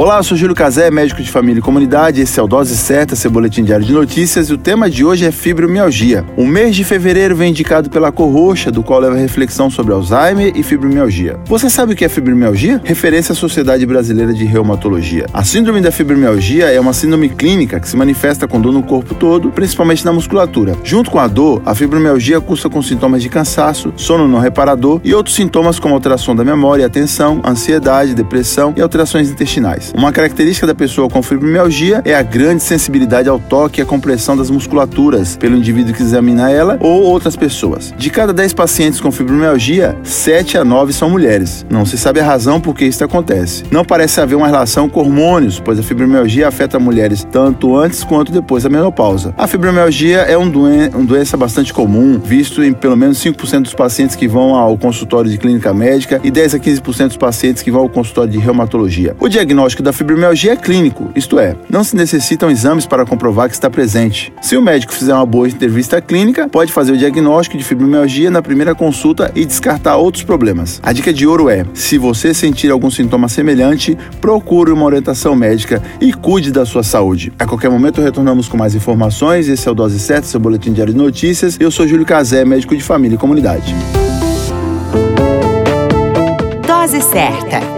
Olá, eu sou Júlio Cazé, médico de família e comunidade. Esse é o Dose Certa, seu boletim diário de notícias. E o tema de hoje é fibromialgia. O mês de fevereiro vem indicado pela cor roxa, do qual leva reflexão sobre Alzheimer e fibromialgia. Você sabe o que é fibromialgia? Referência à Sociedade Brasileira de Reumatologia. A síndrome da fibromialgia é uma síndrome clínica que se manifesta com dor no corpo todo, principalmente na musculatura. Junto com a dor, a fibromialgia cursa com sintomas de cansaço, sono não reparador e outros sintomas como alteração da memória atenção, ansiedade, depressão e alterações intestinais. Uma característica da pessoa com fibromialgia é a grande sensibilidade ao toque e à compressão das musculaturas pelo indivíduo que examina ela ou outras pessoas. De cada 10 pacientes com fibromialgia, 7 a 9 são mulheres. Não se sabe a razão por que isso acontece. Não parece haver uma relação com hormônios, pois a fibromialgia afeta mulheres tanto antes quanto depois da menopausa. A fibromialgia é um doen uma doença bastante comum, visto em pelo menos 5% dos pacientes que vão ao consultório de clínica médica e 10 a 15% dos pacientes que vão ao consultório de reumatologia. O diagnóstico diagnóstico da fibromialgia é clínico, isto é, não se necessitam exames para comprovar que está presente. Se o médico fizer uma boa entrevista clínica, pode fazer o diagnóstico de fibromialgia na primeira consulta e descartar outros problemas. A dica de ouro é: se você sentir algum sintoma semelhante, procure uma orientação médica e cuide da sua saúde. A qualquer momento retornamos com mais informações. Esse é o Dose Certa, seu boletim diário de notícias. Eu sou Júlio Cazé, médico de família e comunidade. Dose certa